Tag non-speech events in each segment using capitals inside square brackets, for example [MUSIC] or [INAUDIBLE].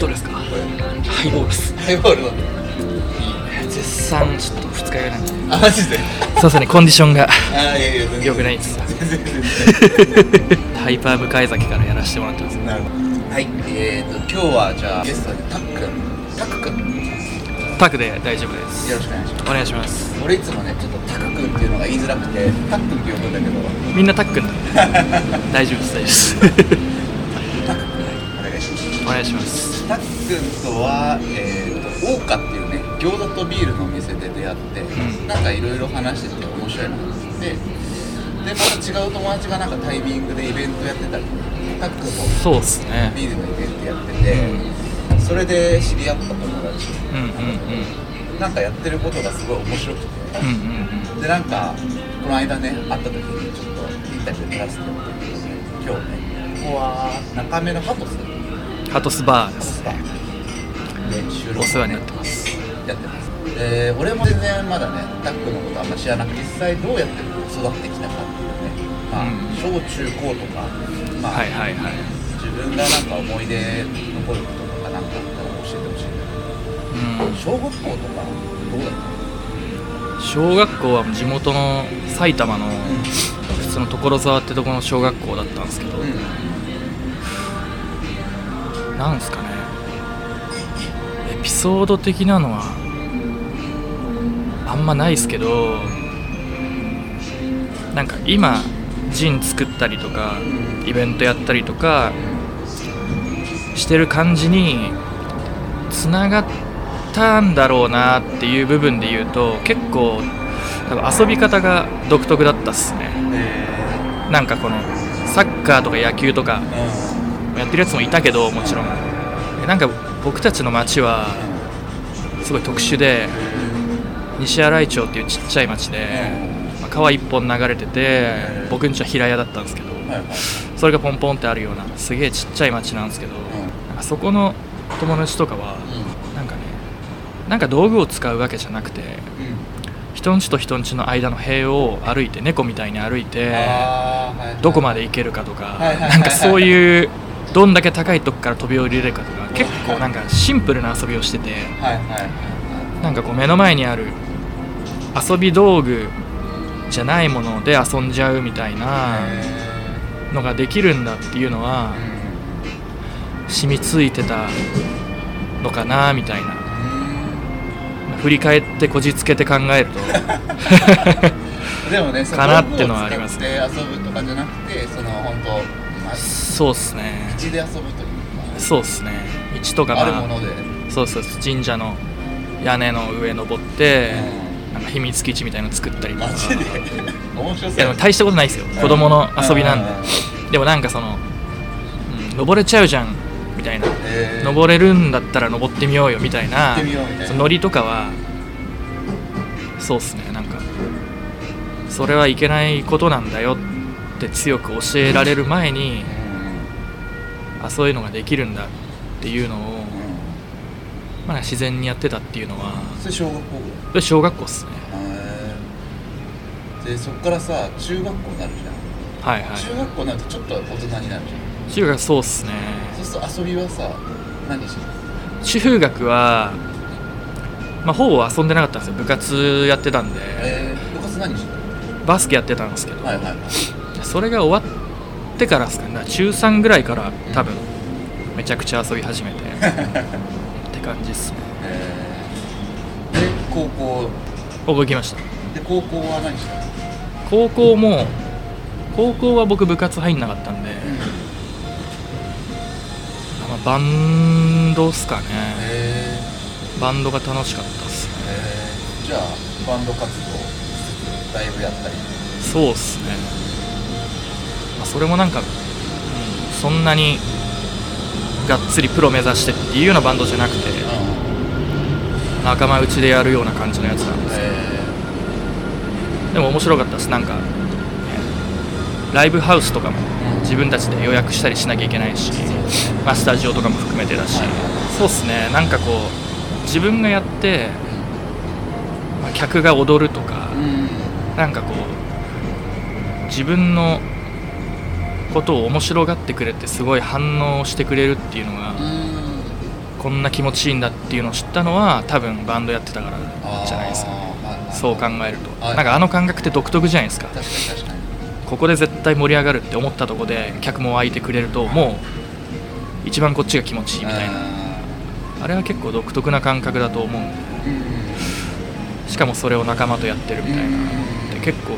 どうですか？ハイボールです。ハイボール飲んでる。絶賛ちょっと二日酔いなんで。あマジで？そうですね。コンディションがあいやいや全然。良くないです。ハイパー向かい崎からやらせてもらってます。なるほど。はい。えーと今日はじゃあゲストにタック。ンタックくん。タクで大丈夫です。よろしくお願いします。お願いします。俺いつもねちょっとタクくんっていうのが言いづらくてタックンって呼ぶんだけど。みんなタックなんで [LAUGHS] 大丈夫です大丈夫ですお願いします。たっくんとは、えー、とオーカっていうね餃子とビールのお店で出会って、ん。なんかいろいろ話してて面白いなと思って。でまた違う友達がなんかタイミングでイベントやってたりたっくんもそうっすね。ビールのイベントやってて、それで知り合った友達。うんうんうん。なんかやってることがすごい面白くて、うんうんでなんかこの間ね会った時にちょっとインタビュー撮らせてもらって今日ねここは中目のハトスうんハトスバーです。で収録お世話になってます。やってます。で俺も全然まだねタックのことあんま知らなくて実際どうやって育ってきたかっていうね。まあ、うん。小中高とかまあ、はいはいはい。自分がなんか思い出残ることとかなんかあったら教えてほしいんだうん。けど小学校とかどうだった？小学校は地元の埼玉の普通の所沢ってとこの小学校だったんですけど、うんなんですかね。エピソード的なのはあんまないですけどなんか今ジン作ったりとかイベントやったりとかしてる感じにつながったんだろうなっていう部分で言うと結構多分遊び方が独特だったっすね。えなんかこのサッカーとか野球とかー、やってるやつもいたけどもちろん。なんか僕たちの町はすごい特殊で西新井町っていうちっちゃい町で、まあ川一本流れてて僕んちは平屋だったんですけどそれがポンポンってあるようなすげえちっちゃい町なんですけどなんかそこの友達とかはなんかねなんか道具を使うわけじゃなくて人ん。ちと人んちの間の塀を歩いて猫みたいに歩いてどこまで行けるかとかなんかそういうどんだけ高いとこから飛び降りれるかとか結構なんかシンプルな遊びをしててはいはいはい。なんかこう目の前にある遊び道具じゃないもので遊んじゃうみたいなへのができるんだっていうのはー染みついてたのかなみたいな。うん。振り返ってこじつけて考えると。[LAUGHS] でもね、かなってのはあります道具を使って遊ぶとかじゃなくて、その本当、まあ、そうっすね。道で遊ぶというか、そうっすね。道とかあるまあもので、そうそうそう神社の屋根の上登ってうなんか秘密基地みたいの作ったりとか。マジで？[LAUGHS] 面白そう。いやでも大したことないですよ。子供の遊びなんで。でもなんかその、うん、登れちゃうじゃんみたいな。えー。登れるんだったら登ってみようよみたいなノリとかはそうっすね。なんかそれはいけないことなんだよって強く教えられる前にあそういうのができるんだっていうのを、まあ、自然にやってたっていうのはそれ小学校？ぐそれ小学校っすね。でそっからさ中学校になるじゃん、はいはい。中学校になるとちょっと大人になるじゃん。中学そうっすね。そうすると遊びはさ何してる中学はまあほぼ遊んでなかったんですよ。部活やってたんで。えー、部活何してるバスケやってたんですけど、はいはいはいそれが終わってからですかね。中3ぐらいから多分めちゃくちゃ遊び始めて。[LAUGHS] って感じっすね。えー。で高校。僕行きました。で高校は何してる高校も高校は僕部活入んなかったんで、まあ、バンドっすかね。えバンドが楽しかったっすね。じゃあバンド活動ライブやったり。そうっすね、まあ、それもなんか、うん、そんなにがっつりプロ目指してっていうようなバンドじゃなくて仲間内でやるような感じのやつなんですえでも面白かったです。なんか、ねライブハウスとかもうん自分たちで予約したりしなきゃいけないし、まあ、スタジオとかも含めてだし、そうっすね。なんかこう自分がやって、まあ、客が踊るとか、ー、うん。なんかこう自分のことを面白がってくれてすごい反応してくれるっていうのがうん。こんな気持ちいいんだっていうのを知ったのは多分バンドやってたからじゃないですか。そう考えると。はい。なんかあの感覚って独特じゃないですか。ここで絶対盛り上がるって思ったとこで客も湧いてくれるともう一番こっちが気持ちいいみたいな。あれは結構独特な感覚だと思うんで。うんしかもそれを仲間とやってるみたいな。で結構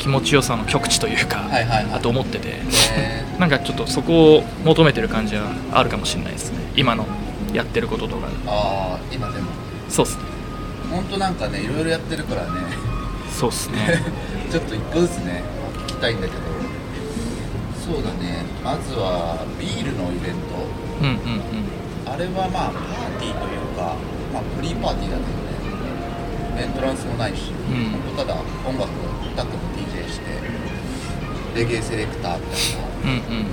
気持ちよさの極致というか、はいはい。はいだと思ってて。えなんかちょっとそこを求めてる感じはあるかもしれないですね。今のやってることとか。ー、ああ今でも。そうっすね。本当なんかねいろいろやってるからね。そうっすね。[LAUGHS] ちょっと一個ずつね聞きたいんだけど。そうだね。まずはビールのイベント。うんうんうん。あれはまあパーティーというか、まあ、フリーパーティーだけどねエントランスもないし、うん。ほんとただ音楽タックの DJ してレゲエセレクターみたい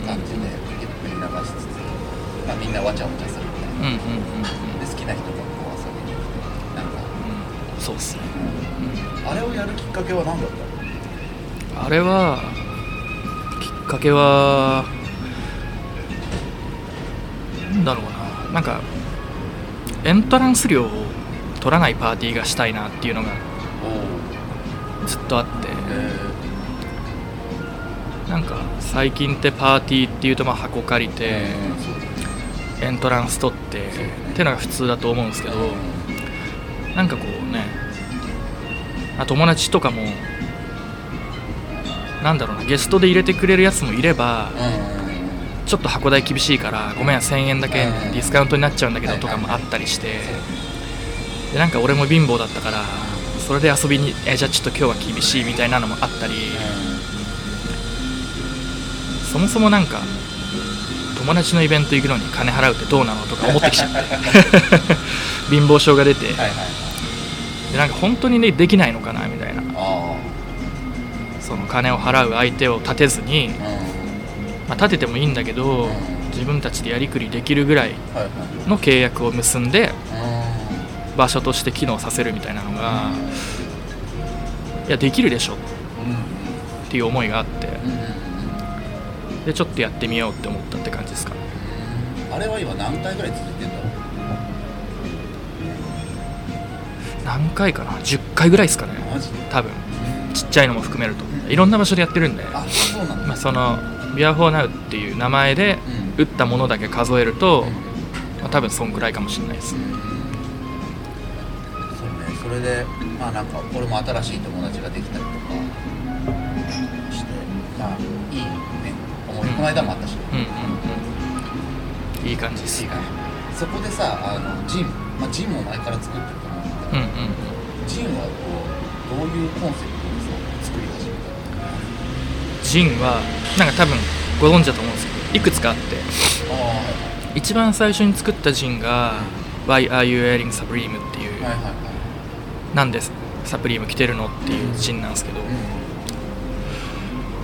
な感じでゆっくり流しつつ、まあ、みんなわちゃわちゃするみたいな。で好きな人がこう遊びに来てなんか、うん。そうっすね、あれをやるきっかけは何だったの？あれはきっかけはなんだろうな。なんかエントランス料を取らないパーティーがしたいなっていうのがずっとあって。えなんか最近ってパーティーっていうとまあ箱借りてエントランス取ってっていうのが普通だと思うんですけどなんかこうねあ友達とかもなんだろうなゲストで入れてくれるやつもいればちょっと箱代厳しいからごめん1000円だけディスカウントになっちゃうんだけどとかもあったりしてでなんか俺も貧乏だったからそれで遊びにえじゃあちょっと今日は厳しいみたいなのもあったり。そもそもなんか友達のイベント行くのに金払うってどうなのとか思ってきちゃって。[LAUGHS] 貧乏症が出て。でなんか本当にねできないのかなみたいな。あその金を払う相手を立てずに、まあ、立ててもいいんだけどうん。自分たちでやりくりできるぐらいの契約を結んでう場所として機能させるみたいなのがいやできるでしょ。っんていう思いがあって。でちょっとやってみようって思ったって感じですか。ねうんあれは今何回ぐらい続いてんだろう？何回かな？10回ぐらいですかね。多分。ちっちゃいのも含めると。いろんな場所でやってるんで、あそまあ、そのビアフォーナウっていう名前でうん。打ったものだけ数えると、うん。まあ、多分そんくらいかもしれないです。ねそれでまあなんか俺も新しい友達ができたりとかしてまあいいね思い、うんこの間もあったし、うんうんうん。いい感じですいいかねそこでさあのジン、まあ、ジンも前から作ってると思うんだけど、うんうんうん。ジンはこうどういうコンセプトでさ作り始めたジンはなんか多分ご存知だと思うんですけどいくつかあって。一番最初に作ったジンが「Why are you wearing Supreme」っていう、はいはいはいなんでサプリーム着てるのっていうジンなんですけど、う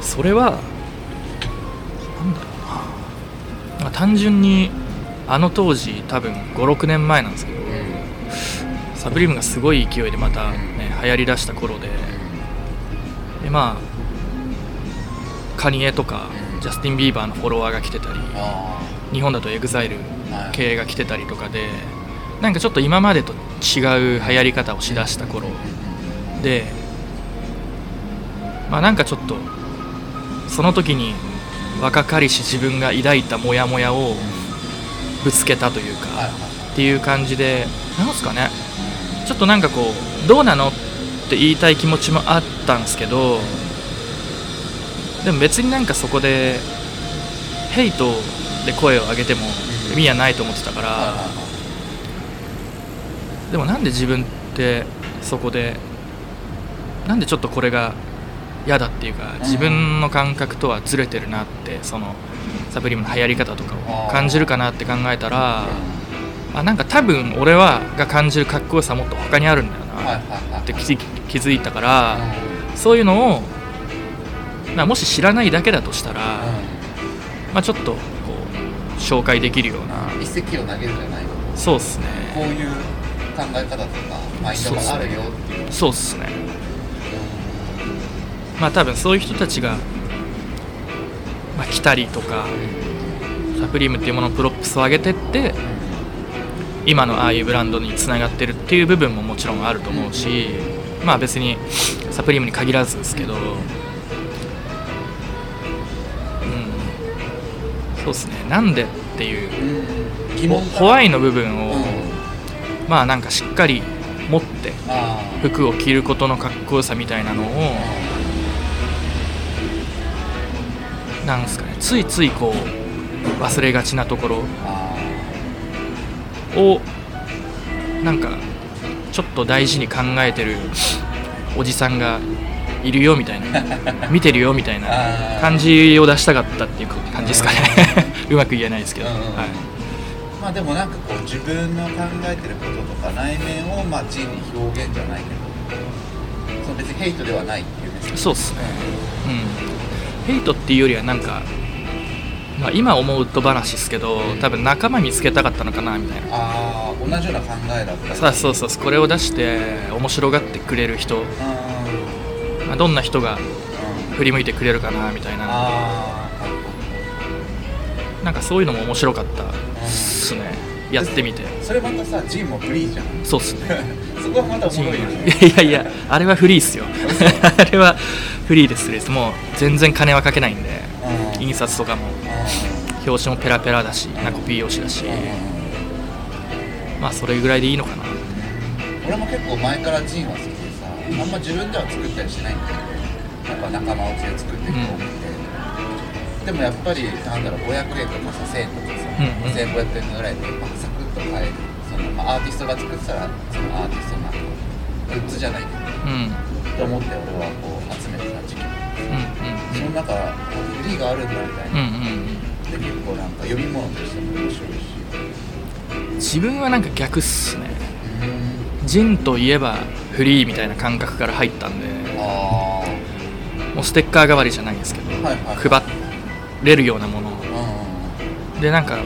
それはなんだろうな。単純にあの当時多分56年前なんですけどサプリームがすごい勢いでまた、ね、流行りだした頃で。でまあカニエとかうん。ジャスティン・ビーバーのフォロワーが来てたりあ日本だと EXILE あはい。系が来てたりとかでなんかちょっと今までと違う流行り方をしだした頃でまあなんかちょっとその時に若かりし自分が抱いたモヤモヤをぶつけたというか、っていう感じでなんすかね。ちょっとなんかこうどうなのって言いたい気持ちもあったんですけどでも別になんかそこでヘイトで声を上げても意味はないと思ってたから、でもなんで自分ってそこでなんでちょっとこれが嫌だっていうか自分の感覚とはずれてるなってそのサプリムの流行り方とかを感じるかなって考えたらあなんか多分俺はが感じるかっこよさもっと他にあるんだよはいなって気づいたからそういうのを、まあ、もし知らないだけだとしたら、まあ、ちょっとこう紹介できるような。うん一石を投げるじゃないそうっすね。こういう考え方とかマインドがあるよっていう。そうっすね。まあ多分そういう人たちがまあ、着たりとか Supreme っていうものの props を上げてって今のああいうブランドにつながってるっていう部分ももちろんあると思うしまあ別にサプリームに限らずですけどうん。そうですね。なんでっていうホワイの部分を、うんまあなんかしっかり持って服を着ることのかっこよさみたいなのをなんですかねついついこう忘れがちなところあをなんかちょっと大事に考えてるおじさんがいるよみたいな [LAUGHS] 見てるよみたいな感じを出したかったっていう感じですかね。[LAUGHS] うまく言えないですけど、はい、まあでもなんかこう自分の考えてることとか内面をまあ字に表現じゃないけどその別にヘイトではないっていうね。そうっすね。うん。ヘイトっていうよりはなんか、まあ、今思うと話ですけど多分仲間見つけたかったのかなみたいな。ああ同じような考えだったそうそうそうこれを出して面白がってくれる人、うんまあ、どんな人がうん振り向いてくれるかなみたいな。あなんかそういうのも面白かったっすね。やってみて。あそれまたさジンもフリーじゃん。そうっすね。[LAUGHS] そこはまたおもろいよね。いやいやあれはフリーっすよ。あれはフリーですフリーです。もう全然金はかけないんで。うん。印刷とかも。う表紙もペラペラだしなんかコピー用紙だし。んうん。まあそれぐらいでいいのかな俺も結構前からジンは好きでさあんま自分では作ったりしないんだけどやっぱ仲間内で作っていこうって、でもやっぱりなんだろう500円とかさ1000円とかさ、うんうん。1500円ぐらいで、まあ、サクッと買える。その、まあ、アーティストが作ってたらそのアーティストのグッズじゃないけどうん。うんと思って俺はこう集めてた時期もうんその中あフリーがあるんだみたいな、うんうんで結構なんか読み物としても面白いし。自分はなんか逆っすね。うん。ジンといえばフリーみたいな感覚から入ったんで。あもうステッカー代わりじゃないんですけど、はいはい配れるようなもの。でなんか、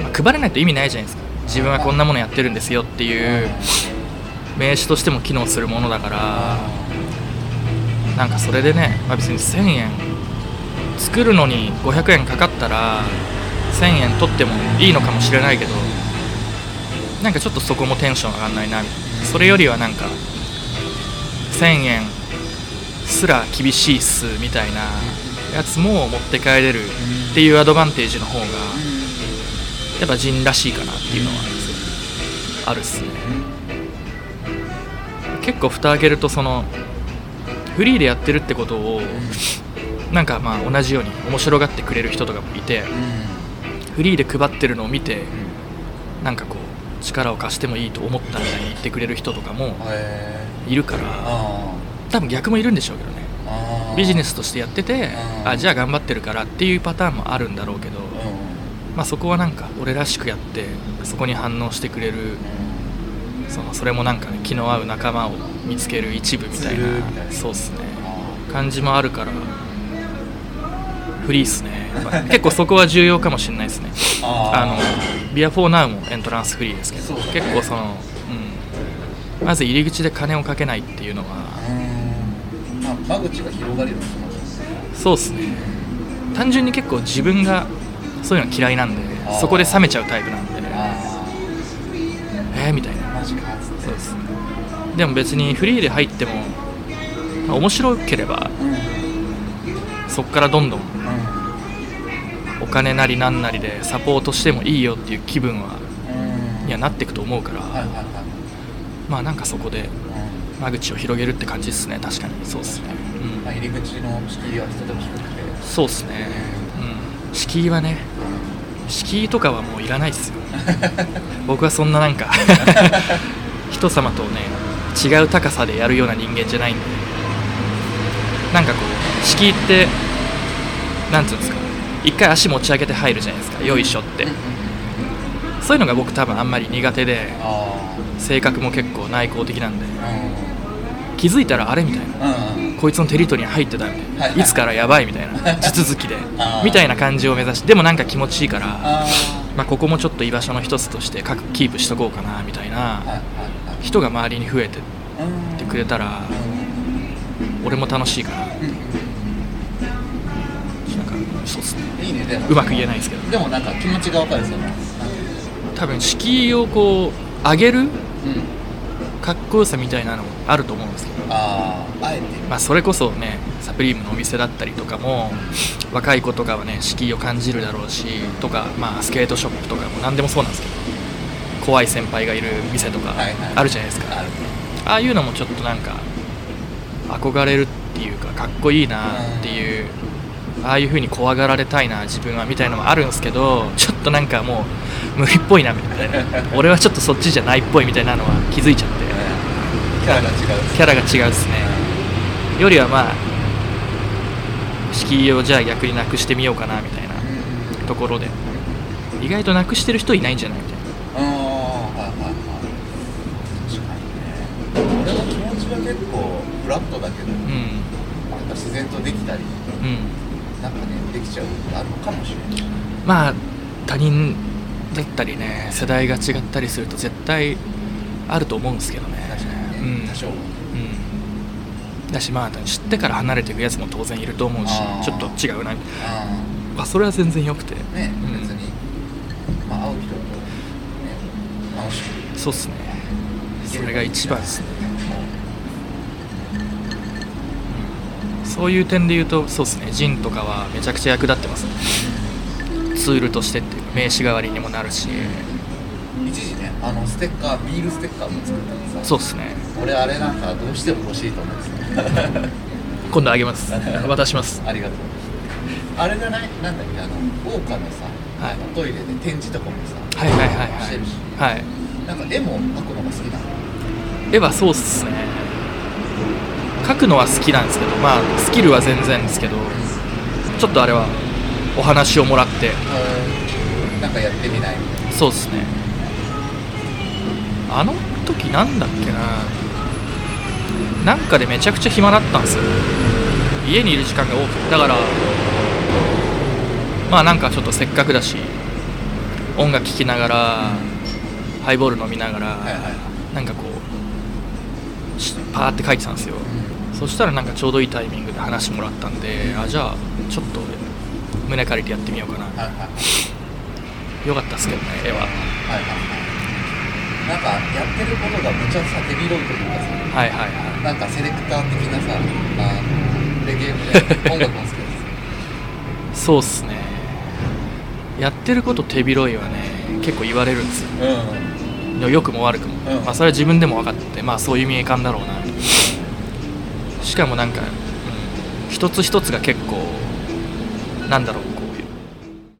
まあ配れないと意味ないじゃないですか。自分はこんなものやってるんですよっていう名刺としても機能するものだからなんかそれでね、まあ、別に1000円作るのに500円かかったら1000円取ってもいいのかもしれないけどなんかちょっとそこもテンション上がんないなみたいな。それよりはなんか1000円すら厳しいっすみたいなやつも持って帰れるっていうアドバンテージの方がやっぱ人らしいかなっていうのはあるっすね。結構蓋開けるとそのフリーでやってるってことをなんかまあ同じように面白がってくれる人とかもいてフリーで配ってるのを見てなんかこう力を貸してもいいと思ったみたいに言ってくれる人とかもへいるからあ多分逆もいるんでしょうけどビジネスとしてやっててうん。あじゃあ頑張ってるからっていうパターンもあるんだろうけどまあそこはなんか俺らしくやってそこに反応してくれるそのそれもなんかね気の合う仲間を見つける一部みたいなな。そうっすね。感じもあるからフリーっすね。[LAUGHS] 結構そこは重要かもしれないですね。あのビアフォーナウもエントランスフリーですけどね。結構その、うん、まず入り口で金をかけないっていうのは間口が広がるような気もするそうっすね。単純に結構自分がそういうの嫌いなんでそこで冷めちゃうタイプなんで。あえー、みたいな。あマジか。そうですでも別にフリーで入っても、まあ面白ければうん。うんそこからどんどんお金なりなんなりでサポートしてもいいよっていう気分はうん。にはなっていくと思うから、はいはいはい。まあなんかそこでうん間口を広げるって感じですね確かに。そうですね、まあ入り口の敷居は人と低くて。うん、そうですね、うん、敷居はね敷居とかはもういらないですよ。[LAUGHS] 僕はそんななんか [LAUGHS] 人様とね違う高さでやるような人間じゃないんで。なんかこう敷居ってなんつうんですか。一回足持ち上げて入るじゃないですか。よいしょってそういうのが僕多分あんまり苦手であ性格も結構内向的なんで。あ気づいたらあれみたいな。うんうん。こいつのテリトリーに入ってたみたいな、はいはい。いつからやばいみたいな。[LAUGHS] 地続きで。みたいな感じを目指してでもなんか気持ちいいからあまあ、ここもちょっと居場所の一つとして各キープしとこうかなみたいな。人が周りに増えてっうんてくれたら俺も楽しいかななんかそうっすね。いいねでも。うまく言えないですけど。でもなんか気持ちがわかるその。なんていう多分敷居をこう上げるのうんかっこよさみたいなのもあると思うんですけど、あああえて。まあ、それこそねサプリームのお店だったりとかも若い子とかはね敷居を感じるだろうしとか、まあ、スケートショップとかも何でもそうなんですけど怖い先輩がいる店とかはいはい。あるじゃないですか、あるね。ああいうのもちょっとなんか憧れるっていうかかっこいいなっていうああいう風に怖がられたいな自分はみたいなのもあるんですけどちょっとなんかもう無理っぽいなみたいな。俺はちょっとそっちじゃないっぽいみたいなのは気づいちゃって。キャラが違う。キャラが違うですね。よりはまあ敷居をじゃあ逆になくしてみようかなみたいなうんところで。意外となくしてる人いないんじゃないみたいな。ああはいはいはい確かにね。俺の気持ちは結構フラットだけど、うん。なんか自然とできたりうん。なんかねできちゃうことあるのかもしれない。まあ他人だったりね世代が違ったりすると絶対あると思うんですけどね。うん。多少は。うん。だしまあ知ってから離れていくやつも当然いると思うしちょっと違うな。あまあそれは全然よくて。あね、うん。別に。まあ会う人とね楽しくそうっすね。それが一番っすね。そういう点で言うとそうですね。ジンとかはめちゃくちゃ役立ってますツールとしてって名刺代わりにもなるし。一時ねあのステッカービールステッカーも作ったのさ。そうですね。俺あれなんかどうしても欲しいと思ってた。[LAUGHS] 今度あげます。渡します。[LAUGHS] ありがとう。あれじゃない？なんだっけあの桜花のさ、はい。トイレで展示とかもさはいはいはいしてるし。はい。はいなんか絵も描くのが好きなの？絵はそうっすね。描くのは好きなんですけどまあスキルは全然ですけどちょっとあれはお話をもらってなんかやってみないみたいそうっすね。あの時なんだっけな。なんかでめちゃくちゃ暇だったんですよ。家にいる時間が多くて。だからまあなんかちょっとせっかくだし音楽聴きながらハイボール飲みながら、はいはいなんかこうしパーって書いてたんですよ。そしたらなんかちょうどいいタイミングで話もらったんであじゃあちょっと胸借りてやってみようかなな。はいはいはいよかったっすけどね絵は。はいはいなんかやってることがむちゃさ手広いというかさはいはいはい。なんかセレクター的なさあのレゲエみたいな音楽も好きですそうっすね。やってること手広いはね結構言われるんですよ。うん。良くも悪くも、うん。まあ、それは自分でも分かってまあそういう見え感だろうな。しかもなんか、うん、一つ一つが結構なんだろう